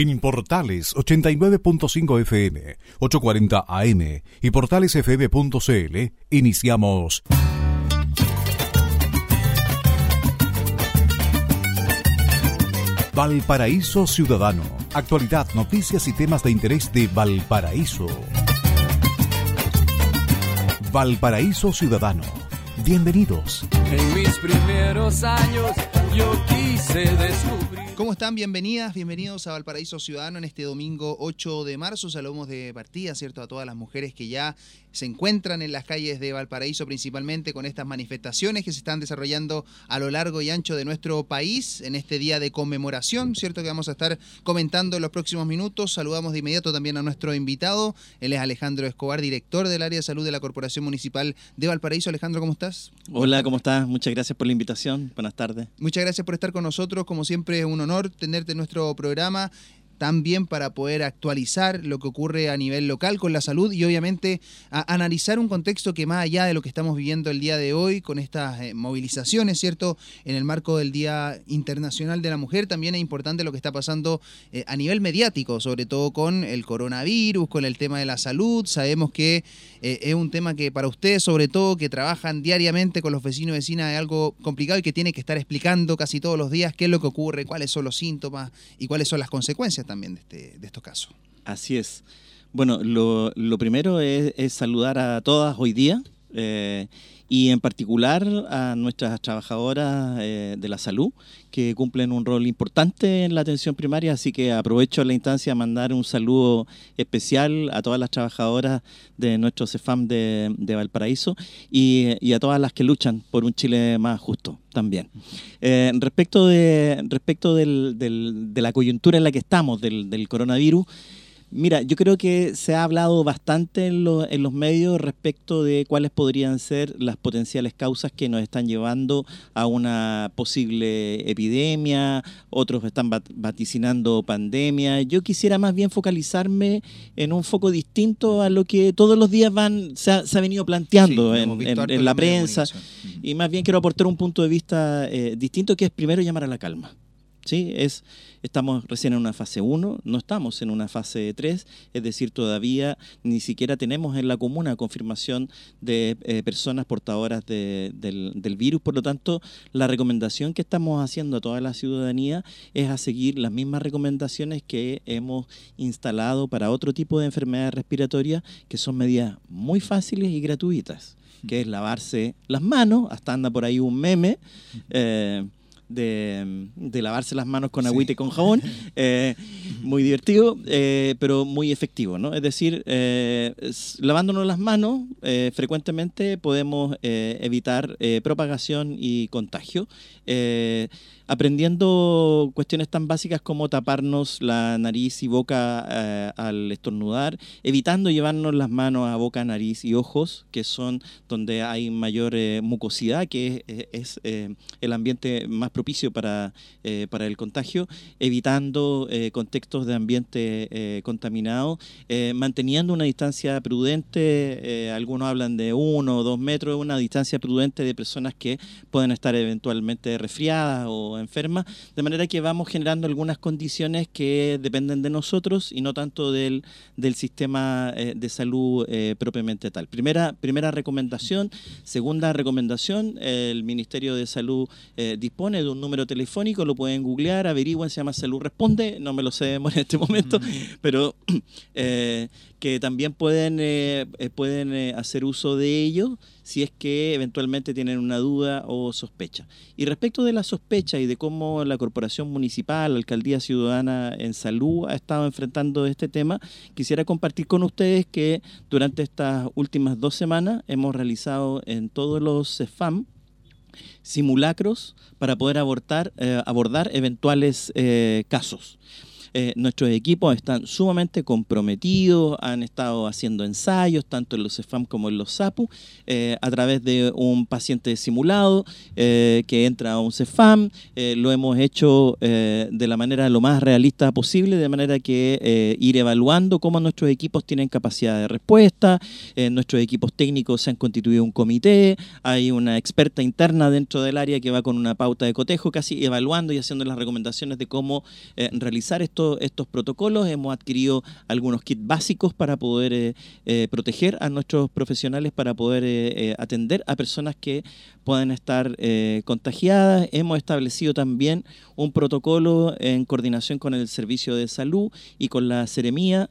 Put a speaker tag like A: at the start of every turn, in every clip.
A: En Portales 89.5 FM, 840 AM y portalesfm.cl iniciamos Valparaíso Ciudadano. Actualidad, noticias y temas de interés de Valparaíso. Valparaíso Ciudadano. Bienvenidos.
B: En mis primeros años yo quise descubrir.
C: ¿Cómo están? Bienvenidas, bienvenidos a Valparaíso Ciudadano en este domingo 8 de marzo. Saludamos de partida, ¿cierto? A todas las mujeres que ya se encuentran en las calles de Valparaíso, principalmente con estas manifestaciones que se están desarrollando a lo largo y ancho de nuestro país en este día de conmemoración, ¿cierto? Que vamos a estar comentando en los próximos minutos. Saludamos de inmediato también a nuestro invitado. Él es Alejandro Escobar, director del área de salud de la Corporación Municipal de Valparaíso. Alejandro, ¿cómo estás?
D: Hola, ¿cómo estás? Muchas gracias por la invitación. Buenas tardes.
C: Muchas gracias por estar con nosotros. Como siempre, es un honor tenerte en nuestro programa también para poder actualizar lo que ocurre a nivel local con la salud y obviamente analizar un contexto que más allá de lo que estamos viviendo el día de hoy con estas eh, movilizaciones, ¿cierto? En el marco del Día Internacional de la Mujer, también es importante lo que está pasando eh, a nivel mediático, sobre todo con el coronavirus, con el tema de la salud. Sabemos que eh, es un tema que para ustedes, sobre todo, que trabajan diariamente con los vecinos y vecinas, es algo complicado y que tiene que estar explicando casi todos los días qué es lo que ocurre, cuáles son los síntomas y cuáles son las consecuencias también de, este, de estos casos.
D: Así es. Bueno, lo, lo primero es, saludar a todas hoy día. Eh, y en particular a nuestras trabajadoras eh, de la salud que cumplen un rol importante en la atención primaria, así que aprovecho la instancia a mandar un saludo especial a todas las trabajadoras de nuestro CEFAM de, de Valparaíso y, a todas las que luchan por un Chile más justo también. Eh, respecto de, respecto del, del, de la coyuntura en la que estamos, del, del coronavirus, Mira, yo creo que se ha hablado bastante en, lo, en, los medios respecto de cuáles podrían ser las potenciales causas que nos están llevando a una posible epidemia, otros están vaticinando pandemia. Yo quisiera más bien focalizarme en un foco distinto a lo que todos los días van se ha, se ha venido planteando sí, en, en, en, la prensa y más bien quiero aportar un punto de vista eh, distinto que es primero llamar a la calma. ¿Sí? Es, estamos recién en una fase 1, no estamos en una fase 3, es decir, todavía ni siquiera tenemos en la comuna confirmación de eh, personas portadoras de, del, del, virus, por lo tanto, la recomendación que estamos haciendo a toda la ciudadanía es a seguir las mismas recomendaciones que hemos instalado para otro tipo de enfermedades respiratorias, que son medidas muy fáciles y gratuitas, que es lavarse las manos, hasta anda por ahí un meme. Eh, de, de, lavarse las manos con agüita sí. y con jabón. Eh, muy divertido, eh, pero muy efectivo, ¿no? Es decir, eh, lavándonos las manos frecuentemente podemos evitar propagación y contagio aprendiendo cuestiones tan básicas como taparnos la nariz y boca eh, al estornudar, evitando llevarnos las manos a boca, nariz y ojos, que son donde hay mayor eh, mucosidad, que es, eh, el ambiente más propicio para, para el contagio, evitando contextos de ambiente contaminado, manteniendo una distancia prudente, algunos hablan de uno o dos metros, una distancia prudente de personas que pueden estar eventualmente resfriadas o enferma, de manera que vamos generando algunas condiciones que dependen de nosotros y no tanto del, del sistema eh, de salud eh, propiamente tal. Primera, primera recomendación. Segunda recomendación, el Ministerio de Salud eh, dispone de un número telefónico, lo pueden googlear, averigüen, se llama Salud Responde, no me lo sé en este momento, pero que también pueden, pueden hacer uso de ello si es que eventualmente tienen una duda o sospecha. Y respecto de la sospecha y de cómo la Corporación Municipal, Alcaldía Ciudadana en Salud ha estado enfrentando este tema, quisiera compartir con ustedes que durante estas últimas dos semanas hemos realizado en todos los CEFAM simulacros para poder abordar, eh, abordar eventuales eh, casos. Eh, nuestros equipos están sumamente comprometidos, han estado haciendo ensayos, tanto en los CEFAM como en los SAPU, eh, a través de un paciente simulado eh, que entra a un CEFAM. Lo hemos hecho de la manera lo más realista posible, de manera que ir evaluando cómo nuestros equipos tienen capacidad de respuesta, nuestros equipos técnicos se han constituido un comité, hay una experta interna dentro del área que va con una pauta de cotejo, casi evaluando y haciendo las recomendaciones de cómo realizar estos estos, protocolos, hemos adquirido algunos kits básicos para poder eh, eh, proteger a nuestros profesionales, para poder eh, atender a personas que puedan estar contagiadas. Hemos establecido también un protocolo en coordinación con el Servicio de Salud y con la Seremía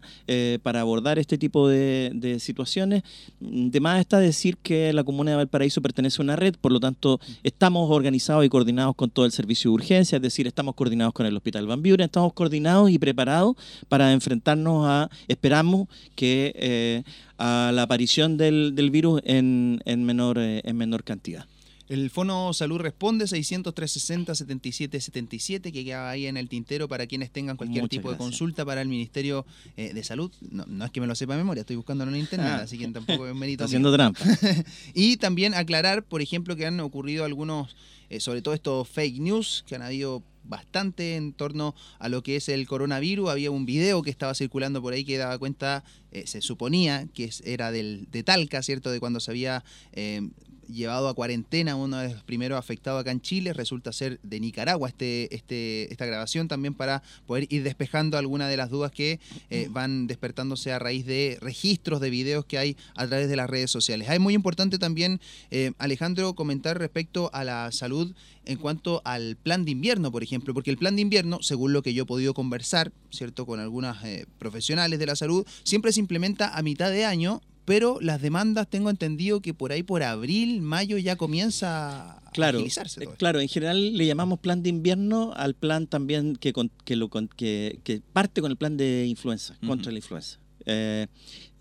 D: para abordar este tipo de, situaciones. De más está decir que la Comuna de Valparaíso pertenece a una red, por lo tanto estamos organizados y coordinados con todo el servicio de urgencia, es decir, estamos coordinados con el Hospital Van Buren, estamos coordinados y preparados para enfrentarnos a, esperamos que eh, a la aparición del, virus en, menor, eh, en menor cantidad.
C: El Fono Salud Responde 600-360-7777 que queda ahí en el tintero para quienes tengan cualquier tipo de consulta para el Ministerio eh, de Salud. No, es que me lo sepa de memoria, estoy buscando en internet, ah. así que tampoco es mérito.
D: haciendo trampa.
C: y también aclarar, por ejemplo, que han ocurrido algunos, sobre todo estos fake news que han habido bastante en torno a lo que es el coronavirus. Había un video que estaba circulando por ahí que daba cuenta, eh, se suponía que era del, de Talca, ¿cierto? De cuando se había eh, llevado a cuarentena uno de los primeros afectados acá en Chile, resulta ser de Nicaragua este, este, esta grabación también para poder ir despejando algunas de las dudas que eh, van despertándose a raíz de registros de videos que hay a través de las redes sociales. Es muy importante también, eh, Alejandro, comentar respecto a la salud en cuanto al plan de invierno, por ejemplo, porque el plan de invierno, según lo que yo he podido conversar, ¿cierto?, con algunas eh, profesionales de la salud, siempre se implementa a mitad de año pero las demandas tengo entendido que por ahí por abril, mayo ya comienza a
D: claro, agilizarse. Todo claro, en general le llamamos plan de invierno al plan también que, que, lo, que, que parte con el plan de influenza, contra la influenza. Eh,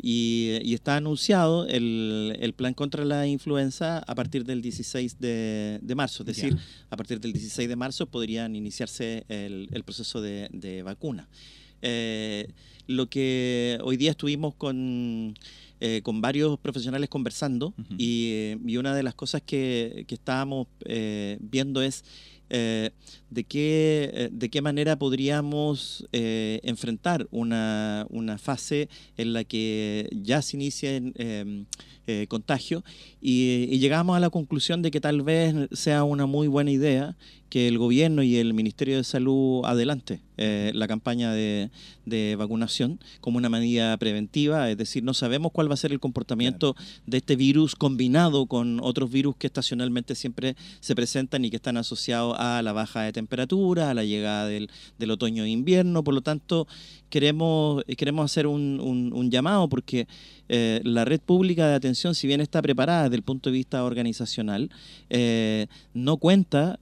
D: y, está anunciado el, el, plan contra la influenza a partir del 16 de, de marzo, es decir, a partir del 16 de marzo podrían iniciarse el, el proceso de, de vacuna. Eh, lo que hoy día estuvimos con eh, con varios profesionales conversando y, una de las cosas que, estábamos eh, viendo es eh, de, qué, de qué manera podríamos enfrentar una, fase en la que ya se inicia em, contagio y, y, llegamos a la conclusión de que tal vez sea una muy buena idea que el gobierno y el Ministerio de Salud adelante eh, la campaña de, vacunación como una medida preventiva, es decir, no sabemos cuál va a ser el comportamiento de este virus combinado con otros virus que estacionalmente siempre se presentan y que están asociados a la baja de temperatura, a la llegada del, otoño e invierno, por lo tanto queremos, queremos hacer un, llamado porque eh, la red pública de atención, si bien está preparada desde el punto de vista organizacional, eh, no cuenta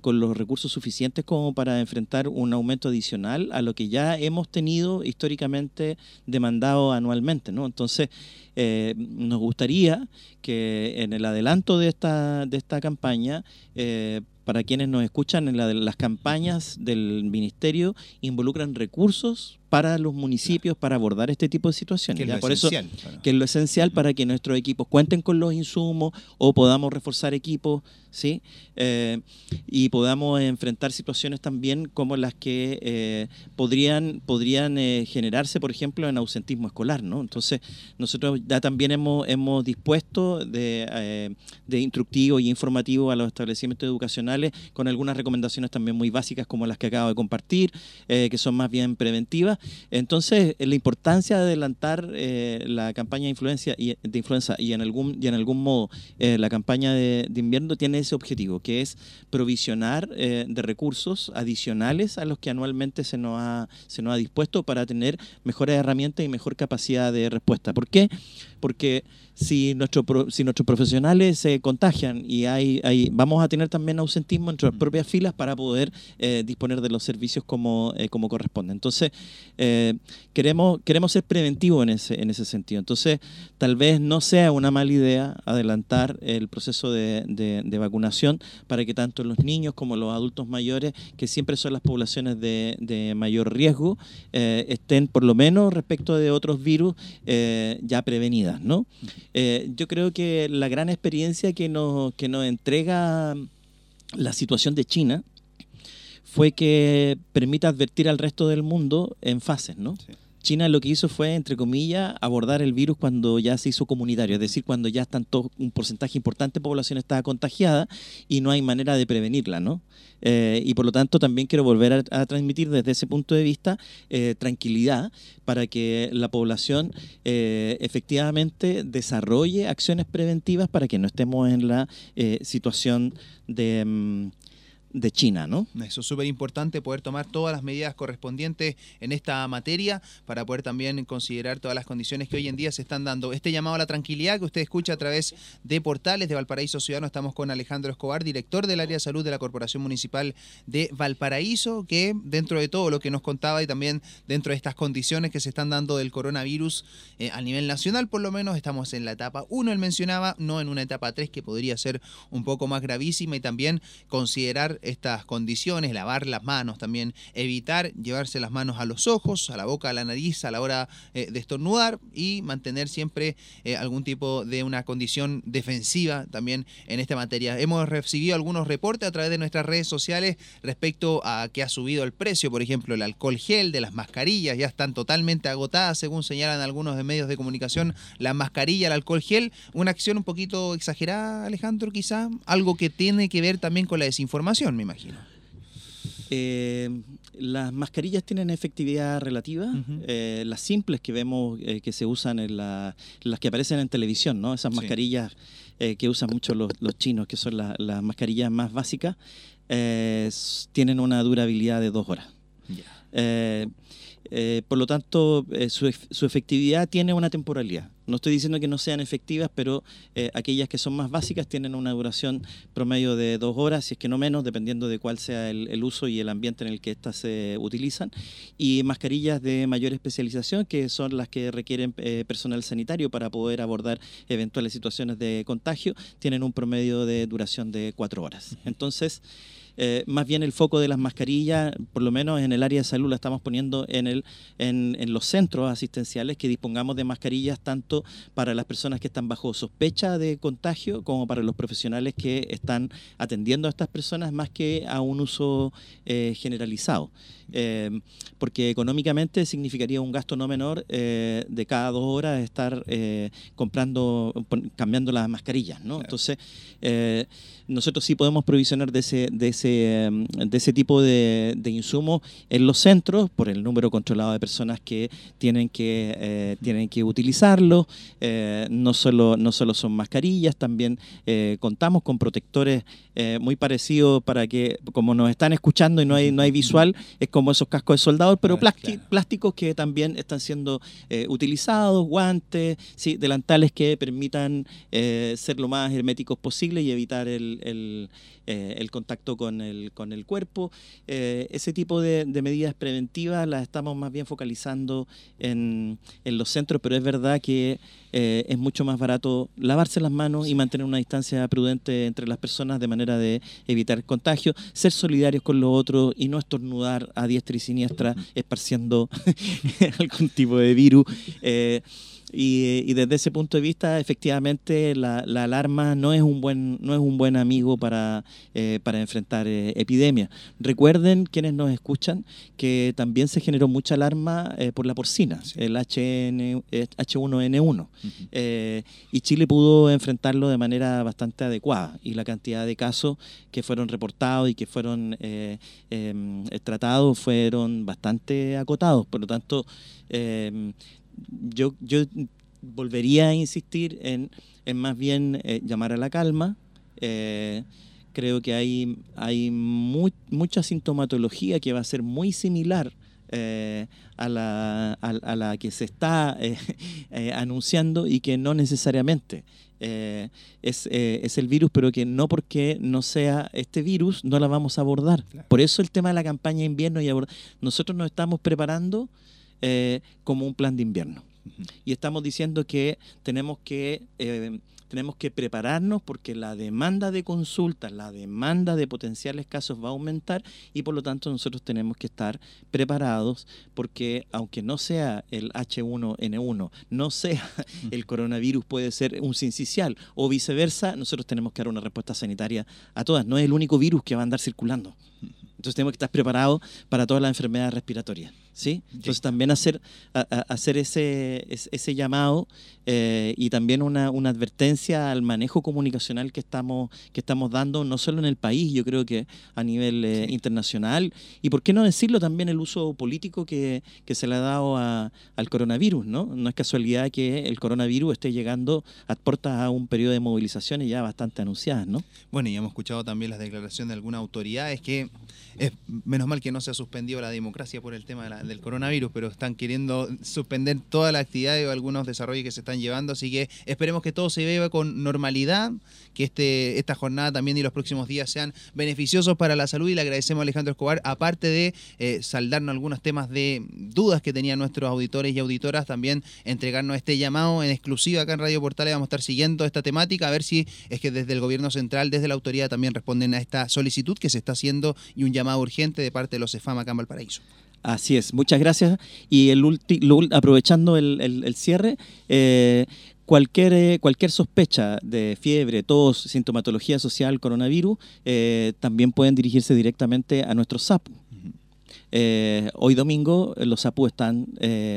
D: con los recursos suficientes como para enfrentar un aumento adicional a lo que ya hemos tenido históricamente demandado anualmente. ¿no? Entonces, eh, nos gustaría que en el adelanto de esta, de esta campaña, eh, para quienes nos escuchan, en las campañas del ministerio involucran recursos para los municipios para abordar este tipo de situaciones.
C: Que Por eso,
D: que es lo esencial para que nuestros equipos cuenten con los insumos o podamos reforzar equipos, ¿sí? Eh, y podamos enfrentar situaciones también como las que eh, podrían, podrían eh, generarse, por ejemplo, en ausentismo escolar, ¿no? Entonces, nosotros ya también hemos, hemos dispuesto de, de instructivo y informativo a los establecimientos educacionales con algunas recomendaciones también muy básicas como las que acabo de compartir, que son más bien preventivas entonces, la importancia de adelantar eh, la campaña de influencia y de influenza y en algún y en algún modo eh, la campaña de, invierno tiene ese objetivo, que es provisionar eh, de recursos adicionales a los que anualmente se nos ha se nos ha dispuesto para tener mejores herramientas y mejor capacidad de respuesta. ¿Por qué? Porque si, nuestro, si nuestros profesionales se contagian y hay, hay, vamos a tener también ausentismo en nuestras propias filas para poder eh, disponer de los servicios como, eh, como corresponde. Entonces, eh, queremos, queremos ser preventivos en ese, en ese sentido. Entonces, tal vez no sea una mala idea adelantar el proceso de, de, vacunación para que tanto los niños como los adultos mayores, que siempre son las poblaciones de, de mayor riesgo, estén por lo menos respecto de otros virus ya prevenidas, ¿no? Eh, yo creo que la gran experiencia que nos, que nos entrega la situación de China fue que permite advertir al resto del mundo en fases, ¿no? China lo que hizo fue, entre comillas, abordar el virus cuando ya se hizo comunitario, es decir, cuando ya están un porcentaje importante de población está contagiada y no hay manera de prevenirla, ¿no? Eh, y por lo tanto también quiero volver a, transmitir desde ese punto de vista eh, tranquilidad para que la población eh, efectivamente desarrolle acciones preventivas para que no estemos en la situación de... Mm, de China, ¿no?
C: Eso es súper importante, poder tomar todas las medidas correspondientes en esta materia para poder también considerar todas las condiciones que hoy en día se están dando. Este llamado a la tranquilidad que usted escucha a través de portales de Valparaíso Ciudadano, estamos con Alejandro Escobar, director del área de salud de la Corporación Municipal de Valparaíso, que dentro de todo lo que nos contaba y también dentro de estas condiciones que se están dando del coronavirus eh, a nivel nacional, por lo menos estamos en la etapa 1, él mencionaba, no en una etapa 3 que podría ser un poco más gravísima y también considerar estas condiciones, lavar las manos también, evitar llevarse las manos a los ojos, a la boca, a la nariz a la hora eh, de estornudar y mantener siempre eh, algún tipo de una condición defensiva también en esta materia. Hemos recibido algunos reportes a través de nuestras redes sociales respecto a que ha subido el precio, por ejemplo, el alcohol gel de las mascarillas, ya están totalmente agotadas, según señalan algunos de medios de comunicación, la mascarilla, el alcohol gel, una acción un poquito exagerada, Alejandro, quizá, algo que tiene que ver también con la desinformación me imagino.
D: Eh, las mascarillas tienen efectividad relativa. Eh, las simples que vemos eh, que se usan en las que aparecen en televisión, ¿no? Esas mascarillas que usan mucho los, chinos, que son las mascarillas más básicas, tienen una durabilidad de dos horas. Eh, por lo tanto, eh, su, efectividad tiene una temporalidad. No estoy diciendo que no sean efectivas, pero eh, aquellas que son más básicas tienen una duración promedio de dos horas, si es que no menos, dependiendo de cuál sea el, uso y el ambiente en el que éstas se utilizan. Y mascarillas de mayor especialización, que son las que requieren personal sanitario para poder abordar eventuales situaciones de contagio, tienen un promedio de duración de cuatro horas. Entonces, eh, más bien el foco de las mascarillas, por lo menos en el área de salud, la estamos poniendo en, el, en, los centros asistenciales, que dispongamos de mascarillas tanto para las personas que están bajo sospecha de contagio como para los profesionales que están atendiendo a estas personas más que a un uso eh, generalizado. Eh, porque económicamente significaría un gasto no menor de cada dos horas estar comprando, cambiando las mascarillas. ¿no? Entonces, nosotros sí podemos provisionar de ese, de ese, em, de ese tipo de, de insumos en los centros por el número controlado de personas que tienen que, eh, tienen que utilizarlo. Eh, no, solo, no solo son mascarillas, también eh, contamos con protectores muy parecidos para que, como nos están escuchando y no hay, no hay visual, es como esos cascos de soldado, pero plásticos que también están siendo utilizados, guantes, ¿sí? delantales que permitan ser lo más herméticos posible y evitar el, el, eh, contacto con el, con el cuerpo. Eh, ese tipo de, medidas preventivas las estamos más bien focalizando en, los centros, pero es verdad que eh, es mucho más barato lavarse las manos y mantener una distancia prudente entre las personas de manera de evitar contagio, ser solidarios con los otros y no estornudar a diestra y siniestra esparciendo algún tipo de virus. Y, desde ese punto de vista, efectivamente, la, alarma no es un buen, no es un buen amigo para, eh, para enfrentar eh, epidemias. Recuerden, quienes nos escuchan, que también se generó mucha alarma eh, por la porcina, el HN, H1N1. y Chile pudo enfrentarlo de manera bastante adecuada. Y la cantidad de casos que fueron reportados y que fueron em, tratados fueron bastante acotados. Por lo tanto, em, yo, yo volvería a insistir en, en más bien eh, llamar a la calma. Eh, creo que hay, hay mucha sintomatología que va a ser muy similar eh, a, la, a, la, que se está anunciando y que no necesariamente es, es, el virus, pero que no porque no sea este virus no la vamos a abordar. Por eso el tema de la campaña de invierno y nosotros nos estamos preparando eh, como un plan de invierno. Y estamos diciendo que tenemos que, eh, tenemos que prepararnos porque la demanda de consultas, la demanda de potenciales casos va a aumentar y por lo tanto nosotros tenemos que estar preparados porque aunque no sea el H1N1, no sea el coronavirus, puede ser un sincicial o viceversa, nosotros tenemos que dar una respuesta sanitaria a todas. No es el único virus que va a andar circulando. Entonces tenemos que estar preparados para todas las enfermedades respiratorias. ¿Sí? Entonces también hacer, hacer ese, ese llamado eh, y también una, una, advertencia al manejo comunicacional que estamos, que estamos dando, no solo en el país, yo creo que a nivel eh, internacional, y por qué no decirlo también el uso político que, que se le ha dado al coronavirus, ¿no? No es casualidad que el coronavirus esté llegando a puertas a un periodo de movilizaciones ya bastante anunciadas, ¿no?
C: Bueno, y hemos escuchado también las declaraciones de alguna autoridad, es que es menos mal que no se ha suspendido la democracia por el tema del coronavirus, pero están queriendo suspender toda la actividad y algunos desarrollos que se están llevando, así que esperemos que todo se vea con normalidad, que este, esta jornada también y los próximos días sean beneficiosos para la salud. Y le agradecemos a Alejandro Escobar, aparte de eh, saldarnos algunos temas de dudas que tenían nuestros auditores y auditoras, también entregarnos este llamado en exclusiva acá en Radio Portales, vamos a estar siguiendo esta temática, a ver si es que desde el gobierno central, desde la autoridad también responden a esta solicitud que se está haciendo y un llamado urgente de parte de los EFAM acá en Valparaíso.
D: Así es, muchas gracias. Y el aprovechando el, cierre, eh, cualquier, eh, cualquier sospecha de fiebre, tos, sintomatología social, coronavirus, eh, también pueden dirigirse directamente a nuestro SAPU. hoy domingo los SAPU están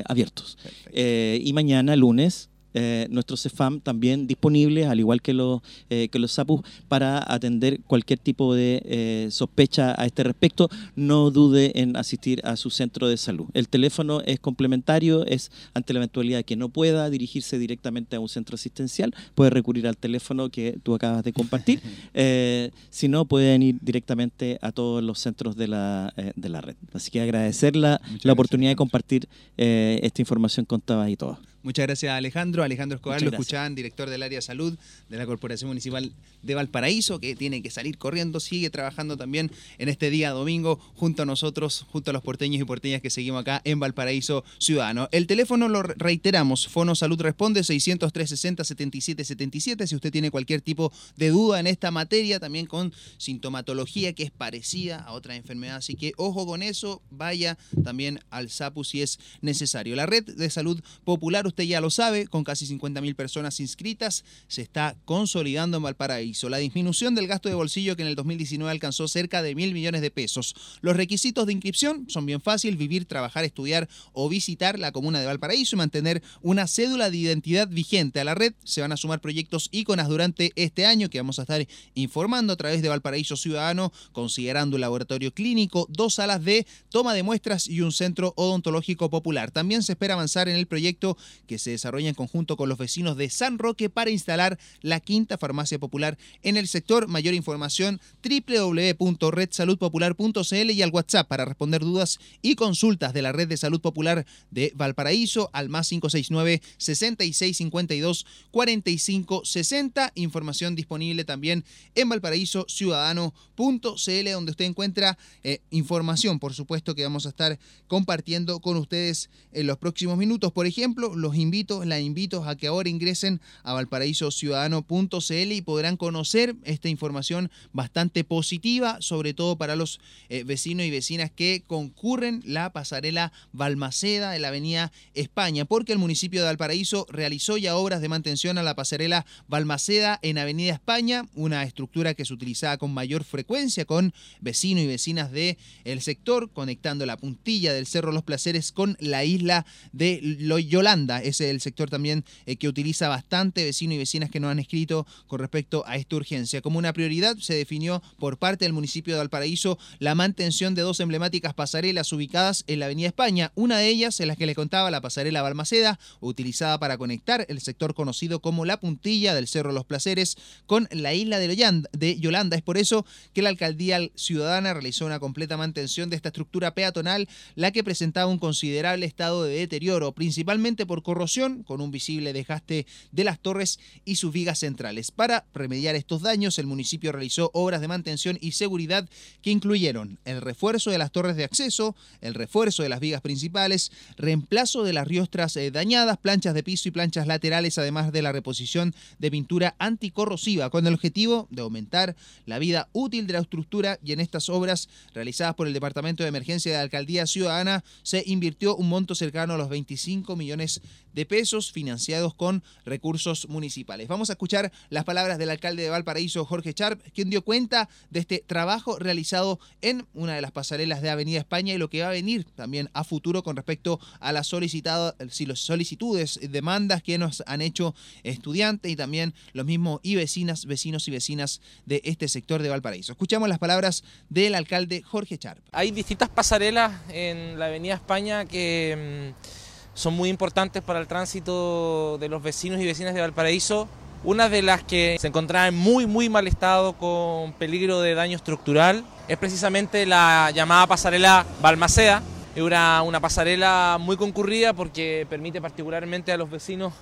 D: abiertos. y mañana, lunes, eh, nuestro CEFAM también disponible, al igual que los, eh, que los SAPUS, para atender cualquier tipo de eh, sospecha a este respecto. No dude en asistir a su centro de salud. El teléfono es complementario, es ante la eventualidad que no pueda dirigirse directamente a un centro asistencial, puede recurrir al teléfono que tú acabas de compartir. si no, pueden ir directamente a todos los centros de la, de la red. Así que agradecer la, la oportunidad de compartir esta información con todas y todos.
C: Muchas gracias Alejandro. Alejandro Escobar, lo escuchaban, director del área de salud de la Corporación Municipal de Valparaíso, que tiene que salir corriendo, sigue trabajando también en este día domingo junto a nosotros, junto a los porteños y porteñas que seguimos acá en Valparaíso Ciudadano. El teléfono lo reiteramos, Fono Salud Responde 603 60 77 77. Si usted tiene cualquier tipo de duda en esta materia, también con sintomatología que es parecida a otra enfermedad, así que ojo con eso, vaya también al SAPU si es necesario. La red de salud popular, usted ya lo sabe, con casi 50.000 personas inscritas, se está consolidando en Valparaíso. La disminución del gasto de bolsillo que en el 2019 alcanzó cerca de mil millones de pesos. Los requisitos de inscripción son bien fáciles, vivir, trabajar, estudiar o visitar la comuna de Valparaíso y mantener una cédula de identidad vigente. A la red se van a sumar proyectos íconas durante este año que vamos a estar informando a través de Valparaíso Ciudadano, considerando un laboratorio clínico, dos salas de toma de muestras y un centro odontológico popular. También se espera avanzar en el proyecto que se desarrolla en conjunto con los vecinos de San Roque para instalar la quinta farmacia popular en el sector. Mayor información www.redsaludpopular.cl y al WhatsApp para responder dudas y consultas de la Red de Salud Popular de Valparaíso al más 569 6652 4560. Información disponible también en valparaíso ciudadano.cl donde usted encuentra eh, información, por supuesto, que vamos a estar compartiendo con ustedes en los próximos minutos. Por ejemplo, los invito, la invito a que ahora ingresen a valparaísociudadano.cl y podrán conocer esta información bastante positiva, sobre todo para los eh, vecinos y vecinas que concurren la pasarela Balmaceda en la avenida España, porque el municipio de Valparaíso realizó ya obras de mantención a la pasarela Balmaceda en avenida España, una estructura que se utilizaba con mayor frecuencia con vecinos y vecinas del el sector, conectando la puntilla del Cerro Los Placeres con la isla de Yolanda. Es el sector también eh, que utiliza bastante vecinos y vecinas que nos han escrito con respecto a esta urgencia. Como una prioridad se definió por parte del municipio de Valparaíso la mantención de dos emblemáticas pasarelas ubicadas en la Avenida España. Una de ellas, en la que le contaba la pasarela Balmaceda, utilizada para conectar el sector conocido como la puntilla del Cerro Los Placeres con la isla de Yolanda. Es por eso que la alcaldía ciudadana realizó una completa mantención de esta estructura peatonal, la que presentaba un considerable estado de deterioro, principalmente por corrosión, con un visible desgaste de las torres y sus vigas centrales. Para remediar estos daños, el municipio realizó obras de mantención y seguridad que incluyeron el refuerzo de las torres de acceso, el refuerzo de las vigas principales, reemplazo de las riostras eh, dañadas, planchas de piso y planchas laterales, además de la reposición de pintura anticorrosiva, con el objetivo de aumentar la vida útil de la estructura y en estas obras realizadas por el Departamento de Emergencia de la Alcaldía Ciudadana se invirtió un monto cercano a los 25 millones de pesos financiados con recursos municipales. Vamos a escuchar las palabras del alcalde de Valparaíso, Jorge Charp, quien dio cuenta de este trabajo realizado en una de las pasarelas de Avenida España y lo que va a venir también a futuro con respecto a las solicitudes, demandas que nos han hecho estudiantes y también los mismos y vecinas, vecinos y vecinas de este sector de Valparaíso. Escuchamos las palabras del alcalde Jorge Charp.
E: Hay distintas pasarelas en la Avenida España que mm, son muy importantes para el tránsito de los vecinos y vecinas de Valparaíso. Una de las que se encontraba en muy muy mal estado con peligro de daño estructural es precisamente la llamada pasarela Balmaceda. Es una, una pasarela muy concurrida porque permite particularmente a los vecinos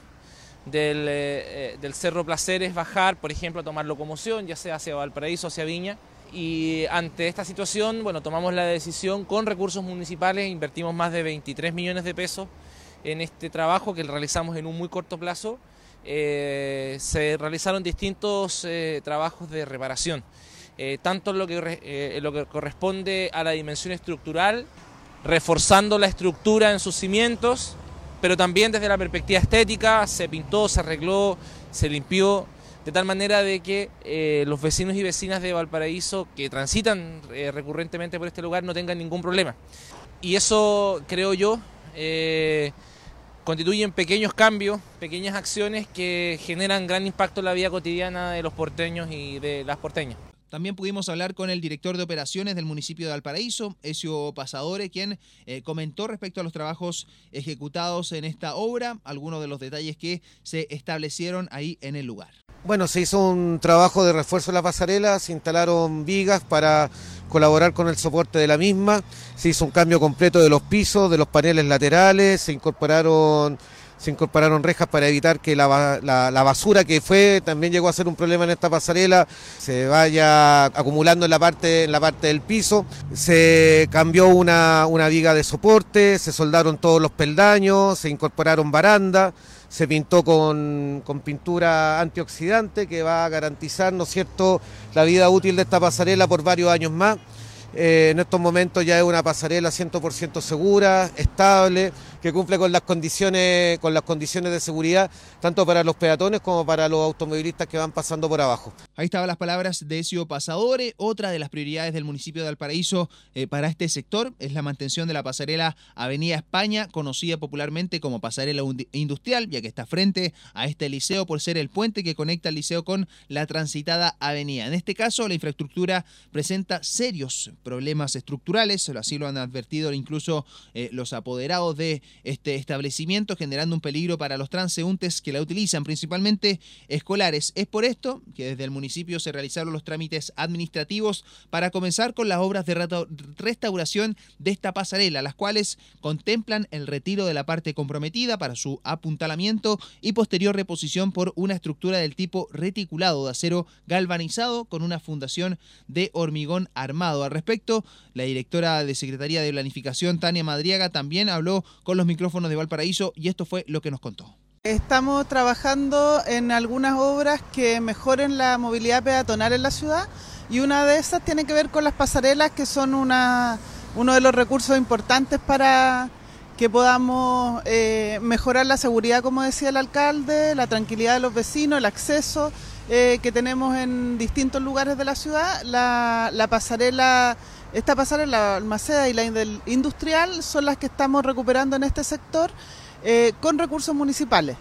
E: del, eh, del, Cerro Placeres bajar, por ejemplo, a tomar locomoción, ya sea hacia Valparaíso, hacia Viña. Y ante esta situación, bueno, tomamos la decisión con recursos municipales, invertimos más de 23 millones de pesos en este trabajo que realizamos en un muy corto plazo. Eh, se realizaron distintos eh, trabajos de reparación, tanto en lo, que, lo que corresponde a la dimensión estructural, reforzando la estructura en sus cimientos, pero también desde la perspectiva estética se pintó, se arregló, se limpió, de tal manera de que eh, los vecinos y vecinas de Valparaíso que transitan eh, recurrentemente por este lugar no tengan ningún problema. Y eso, creo yo, eh, constituyen pequeños cambios, pequeñas acciones que generan gran impacto en la vida cotidiana de los porteños y de las porteñas.
C: También pudimos hablar con el director de operaciones del municipio de Valparaíso, Ezio Pasadore, quien eh, comentó respecto a los trabajos ejecutados en esta obra, algunos de los detalles que se establecieron ahí en el lugar.
F: Bueno, se hizo un trabajo de refuerzo de la pasarela, se instalaron vigas para colaborar con el soporte de la misma, se hizo un cambio completo de los pisos, de los paneles laterales, se incorporaron se incorporaron rejas para evitar que la, basura que fue, también llegó a ser un problema en esta pasarela, se vaya acumulando en la parte, en la parte del piso. Se cambió una, una viga de soporte, se soldaron todos los peldaños, se incorporaron barandas se pintó con, con, pintura antioxidante que va a garantizar, ¿no es cierto?, la vida útil de esta pasarela por varios años más. Eh, en estos momentos ya es una pasarela 100% segura, estable, que cumple con las condiciones con las condiciones de seguridad tanto para los peatones como para los automovilistas que van pasando por abajo.
C: Ahí estaban las palabras de Ezio Pasadore. Otra de las prioridades del municipio de Valparaíso eh, para este sector es la mantención de la pasarela Avenida España, conocida popularmente como pasarela industrial, ya que está frente a este liceo por ser el puente que conecta el liceo con la transitada avenida. En este caso, la infraestructura presenta serios problemas estructurales, así lo han advertido incluso eh, los apoderados de este establecimiento, generando un peligro para los transeúntes que la utilizan, principalmente escolares. Es por esto que desde el municipio se realizaron los trámites administrativos para comenzar con las obras de restauración de esta pasarela, las cuales contemplan el retiro de la parte comprometida para su apuntalamiento y posterior reposición por una estructura del tipo reticulado de acero galvanizado con una fundación de hormigón armado. Al respecto, la directora de Secretaría de Planificación, Tania Madriaga, también habló con los micrófonos de Valparaíso y esto fue lo que nos contó.
G: Estamos trabajando en algunas obras que mejoren la movilidad peatonal en la ciudad y una de esas tiene que ver con las pasarelas que son una, uno de los recursos importantes para que podamos eh, mejorar la seguridad, como decía el alcalde, la tranquilidad de los vecinos, el acceso eh, que tenemos en distintos lugares de la ciudad. La pasarela esta pasarela, la Almaceda y la industrial, son las que estamos recuperando en este sector eh, con recursos municipales.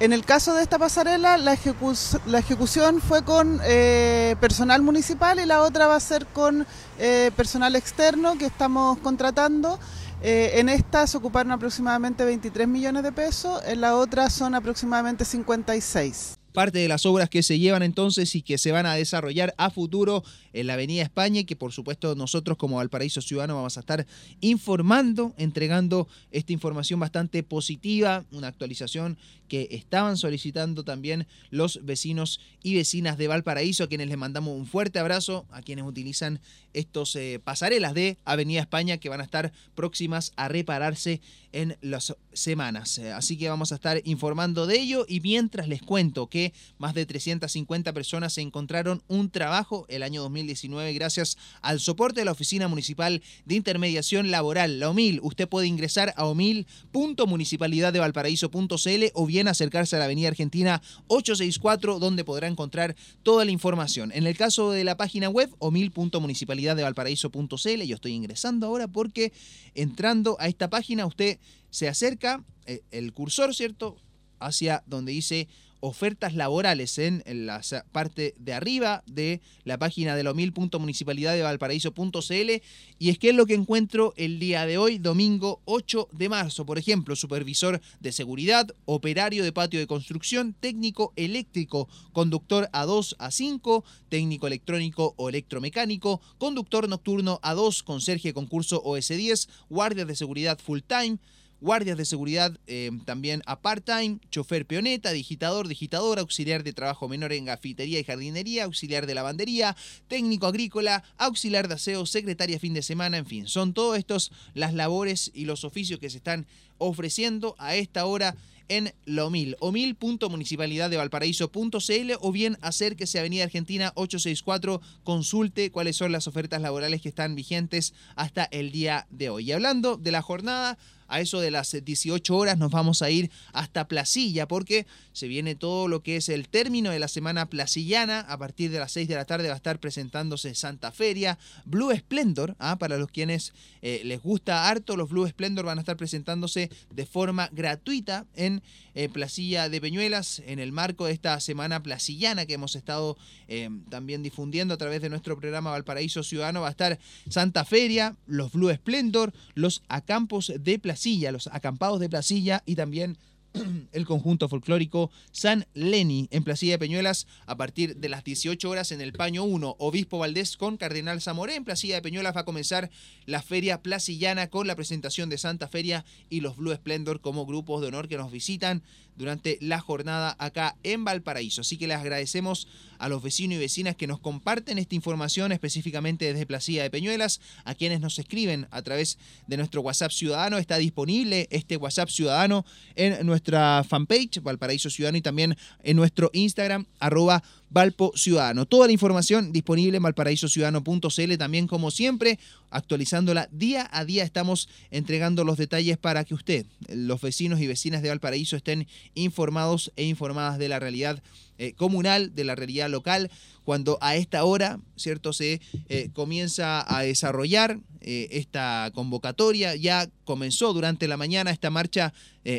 G: En el caso de esta pasarela, la, ejecución fue con eh, personal municipal y la otra va a ser con eh, personal externo que estamos contratando. en esta se ocuparon aproximadamente 23 millones de pesos, en la otra son aproximadamente 56
C: parte de las obras que se llevan entonces y que se van a desarrollar a futuro en la Avenida España y que por supuesto nosotros como Valparaíso Ciudadano vamos a estar informando, entregando esta información bastante positiva, una actualización que estaban solicitando también los vecinos y vecinas de Valparaíso, a quienes les mandamos un fuerte abrazo, a quienes utilizan estos eh, pasarelas de Avenida España que van a estar próximas a repararse en las semanas. Así que vamos a estar informando de ello y mientras les cuento que más de 350 personas encontraron un trabajo el año 2019 gracias al soporte de la Oficina Municipal de Intermediación Laboral, la OMIL. Usted puede ingresar a omil.municipalidaddevalparaíso.cl o bien acercarse a la Avenida Argentina 864 donde podrá encontrar toda la información. En el caso de la página web omil.municipalidaddevalparaíso.cl, yo estoy ingresando ahora porque entrando a esta página usted se acerca eh, el cursor, ¿cierto? Hacia donde dice ofertas laborales en, la parte de arriba de la página de la omil.municipalidaddevalparaíso.cl y es que es lo que encuentro el día de hoy, domingo 8 de marzo. Por ejemplo, supervisor de seguridad, operario de patio de construcción, técnico eléctrico, conductor A2, A5, técnico electrónico o electromecánico, conductor nocturno A2, conserje concurso OS10, guardias de seguridad full time, guardias de seguridad eh, también a part-time, chofer peoneta, digitador, digitadora, auxiliar de trabajo menor en gafitería y jardinería, auxiliar de lavandería, técnico agrícola, auxiliar de aseo, secretaria fin de semana, en fin, son todos estos las labores y los oficios que se están ofreciendo a esta hora en la OMIL, omil.municipalidaddevalparaíso.cl o bien acérquese a Avenida Argentina 864, consulte cuáles son las ofertas laborales que están vigentes hasta el día de hoy. Y hablando de la jornada, a eso de las 18 horas nos vamos a ir hasta Placilla porque se viene todo lo que es el término de la semana placillana. A partir de las 6 de la tarde va a estar presentándose Santa Feria, Blue Splendor, ¿ah? para los quienes eh, les gusta harto, los Blue Splendor van a estar presentándose de forma gratuita en eh, Placilla de Peñuelas en el marco de esta semana placillana que hemos estado eh, también difundiendo a través de nuestro programa Valparaíso Ciudadano. Va a estar Santa Feria, los Blue Splendor, los acampos de Placilla, los acampados de Placilla y también el conjunto folclórico San Leni en Placilla de Peñuelas a partir de las 18 horas en el Paño 1. Obispo Valdés con Cardenal Zamoré en Placilla de Peñuelas va a comenzar la feria placillana con la presentación de Santa Feria y los Blue Splendor como grupos de honor que nos visitan durante la jornada acá en Valparaíso. Así que les agradecemos a los vecinos y vecinas que nos comparten esta información específicamente desde Placilla de Peñuelas, a quienes nos escriben a través de nuestro WhatsApp Ciudadano. Está disponible este WhatsApp Ciudadano en nuestra fanpage Valparaíso Ciudadano y también en nuestro Instagram arroba Valpo Ciudadano. Toda la información disponible en valparaísociudadano.cl también como siempre, actualizándola. Día a día estamos entregando los detalles para que usted, los vecinos y vecinas de Valparaíso estén informados e informadas de la realidad eh, comunal, de la realidad local, cuando a esta hora, ¿cierto?, se eh, comienza a desarrollar eh, esta convocatoria. Ya comenzó durante la mañana esta marcha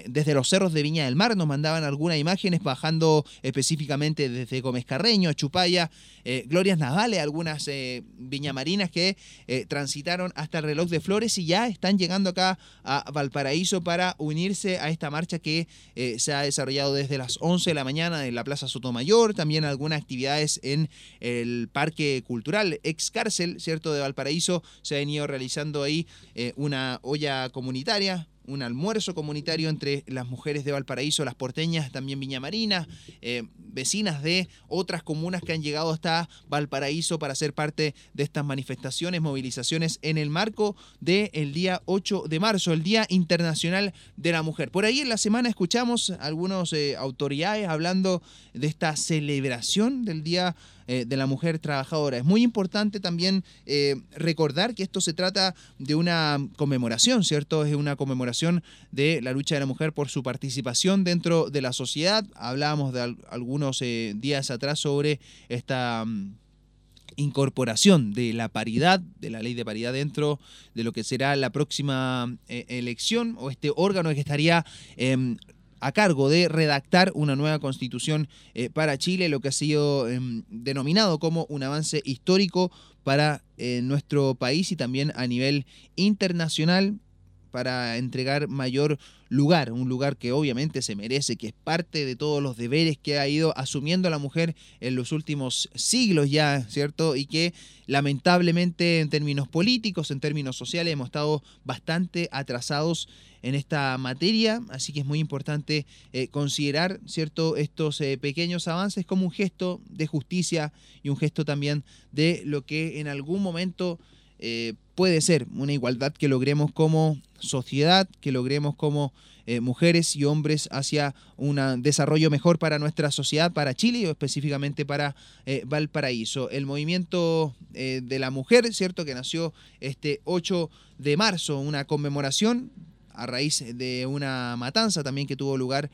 C: desde los cerros de Viña del Mar. Nos mandaban algunas imágenes bajando específicamente desde Gómez Carreño, Chupaya, Glorias Navales, algunas viñamarinas que transitaron hasta el reloj de flores y ya están llegando acá a Valparaíso para unirse a esta marcha que se ha desarrollado desde las 11 de la mañana en la Plaza Sotomayor, también algunas actividades en el Parque Cultural, ex cárcel, ¿cierto?, de Valparaíso, se ha venido realizando ahí eh, una olla comunitaria, un almuerzo comunitario entre las mujeres de Valparaíso, las porteñas, también Viña Marina, eh, vecinas de otras comunas que han llegado hasta Valparaíso para ser parte de estas manifestaciones, movilizaciones en el marco del día 8 de marzo, el Día Internacional de la Mujer. Por ahí en la semana escuchamos algunas eh, autoridades hablando de esta celebración del Día eh, de la mujer trabajadora. Es muy importante también eh, recordar que esto se trata de una conmemoración, ¿cierto? Es una conmemoración de la lucha de la mujer por su participación dentro de la sociedad. Hablábamos de al- algunos eh, días atrás sobre esta... mm, incorporación de la paridad, de la ley de paridad dentro de lo que será la próxima eh, elección o este órgano que estaría em, a cargo de redactar una nueva constitución eh, para Chile, lo que ha sido em, denominado como un avance histórico para eh, nuestro país y también a nivel internacional para entregar mayor lugar, un lugar que obviamente se merece, que es parte de todos los deberes que ha ido asumiendo la mujer en los últimos siglos ya, ¿cierto? Y que lamentablemente en términos políticos, en términos sociales, hemos estado bastante atrasados en esta materia, así que es muy importante eh, considerar, ¿cierto?, estos eh, pequeños avances como un gesto de justicia y un gesto también de lo que en algún momento eh, puede ser una igualdad que logremos como sociedad, que logremos como eh, mujeres y hombres hacia un desarrollo mejor para nuestra sociedad, para Chile y específicamente para eh, Valparaíso. El movimiento eh, de la mujer, ¿cierto? Que nació este 8 de marzo, una conmemoración a raíz de una matanza también que tuvo lugar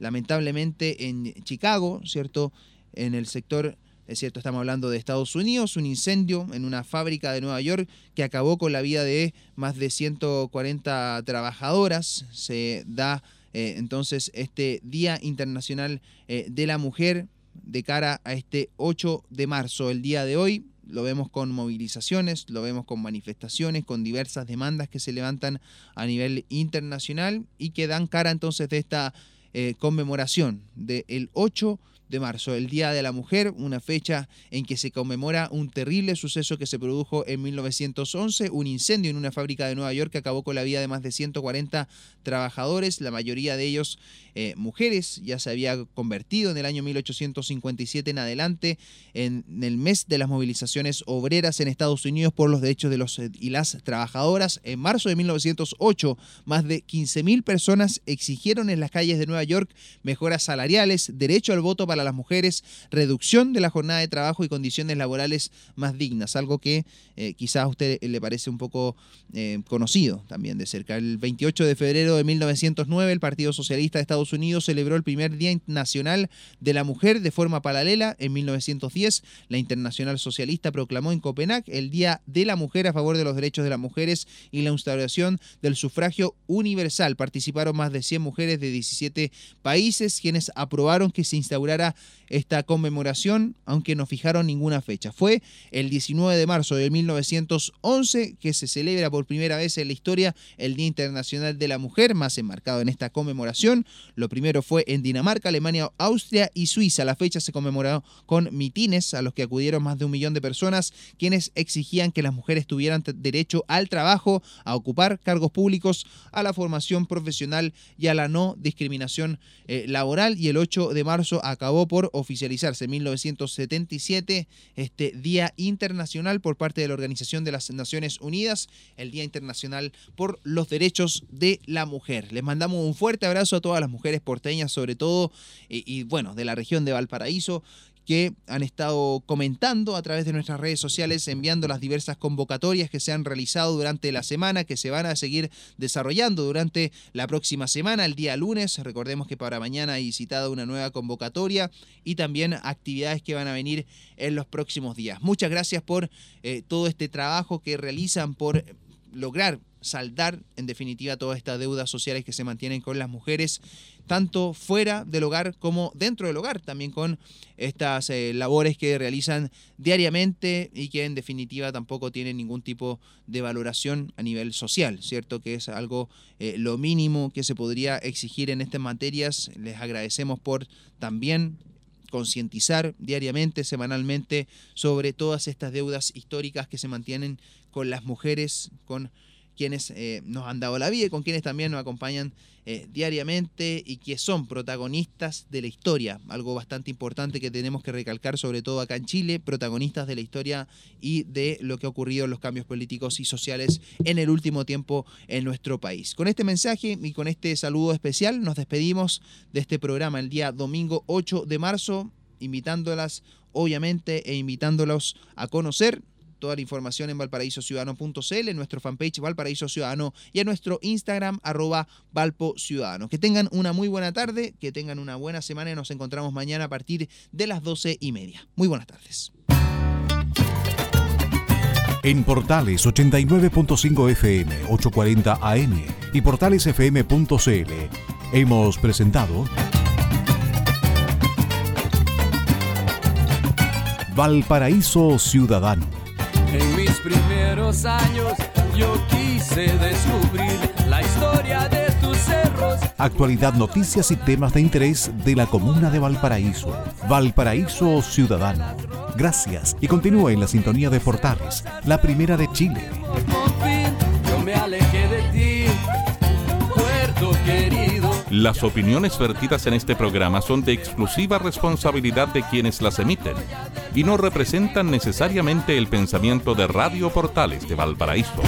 C: lamentablemente en Chicago, ¿cierto? En el sector es cierto, estamos hablando de Estados Unidos, un incendio en una fábrica de Nueva York que acabó con la vida de más de 140 trabajadoras. Se da eh, entonces este Día Internacional eh, de la Mujer de cara a este 8 de marzo, el día de hoy. Lo vemos con movilizaciones, lo vemos con manifestaciones, con diversas demandas que se levantan a nivel internacional y que dan cara entonces de esta eh, conmemoración del 8 de marzo, el Día de la Mujer, una fecha en que se conmemora un terrible suceso que se produjo en 1911, un incendio en una fábrica de Nueva York que acabó con la vida de más de 140 trabajadores, la mayoría de ellos eh, mujeres, ya se había convertido en el año 1857 en adelante en, el mes de las movilizaciones obreras en Estados Unidos por los derechos de los eh, y las trabajadoras. En marzo de 1908, más de 15.000 personas exigieron en las calles de Nueva York mejoras salariales, derecho al voto para a las mujeres, reducción de la jornada de trabajo y condiciones laborales más dignas, algo que eh, quizás a usted le parece un poco eh, conocido también de cerca. El 28 de febrero de 1909 el Partido Socialista de Estados Unidos celebró el primer Día Nacional de la Mujer de forma paralela. En 1910 la Internacional Socialista proclamó en Copenhague el Día de la Mujer a favor de los derechos de las mujeres y la instauración del sufragio universal. Participaron más de 100 mujeres de 17 países quienes aprobaron que se instaurara esta conmemoración, aunque no fijaron ninguna fecha. Fue el 19 de marzo de 1911 que se celebra por primera vez en la historia el Día Internacional de la Mujer, más enmarcado en esta conmemoración. Lo primero fue en Dinamarca, Alemania, Austria y Suiza. La fecha se conmemoró con mitines a los que acudieron más de un millón de personas, quienes exigían que las mujeres tuvieran derecho al trabajo, a ocupar cargos públicos, a la formación profesional y a la no discriminación eh, laboral. Y el 8 de marzo acabó por oficializarse en 1977 este Día Internacional por parte de la Organización de las Naciones Unidas, el Día Internacional por los Derechos de la Mujer. Les mandamos un fuerte abrazo a todas las mujeres porteñas, sobre todo, y, bueno, de la región de Valparaíso, que han estado comentando a través de nuestras redes sociales, enviando las diversas convocatorias que se han realizado durante la semana, que se van a seguir desarrollando durante la próxima semana, el día lunes. Recordemos que para mañana hay citada una nueva convocatoria y también actividades que van a venir en los próximos días. Muchas gracias por eh, todo este trabajo que realizan, por lograr saldar en definitiva todas estas deudas sociales que se mantienen con las mujeres, tanto fuera del hogar como dentro del hogar, también con estas eh, labores que realizan diariamente y que en definitiva tampoco tienen ningún tipo de valoración a nivel social, ¿cierto? Que es algo eh, lo mínimo que se podría exigir en estas materias. Les agradecemos por también concientizar diariamente, semanalmente, sobre todas estas deudas históricas que se mantienen con las mujeres, con quienes eh, nos han dado la vida y con quienes también nos acompañan eh, diariamente y que son protagonistas de la historia, algo bastante importante que tenemos que recalcar, sobre todo acá en Chile, protagonistas de la historia y de lo que ha ocurrido en los cambios políticos y sociales en el último tiempo en nuestro país. Con este mensaje y con este saludo especial nos despedimos de este programa el día domingo 8 de marzo, invitándolas obviamente e invitándolos a conocer Toda la información en valparaísociudadano.cl, en nuestro fanpage Valparaíso Ciudadano y en nuestro Instagram arroba Valpo Ciudadano. Que tengan una muy buena tarde, que tengan una buena semana y nos encontramos mañana a partir de las doce y media. Muy buenas tardes.
A: En Portales 89.5 FM, 840 AM y portalesfm.cl hemos presentado Valparaíso Ciudadano
B: años yo quise descubrir la historia de tus cerros.
A: Actualidad, noticias y temas de interés de la comuna de Valparaíso. Valparaíso Ciudadano. Gracias y continúa en la sintonía de Portales, la primera de Chile.
H: Las opiniones vertidas en este programa son de exclusiva responsabilidad de quienes las emiten y no representan necesariamente el pensamiento de Radio Portales de Valparaíso.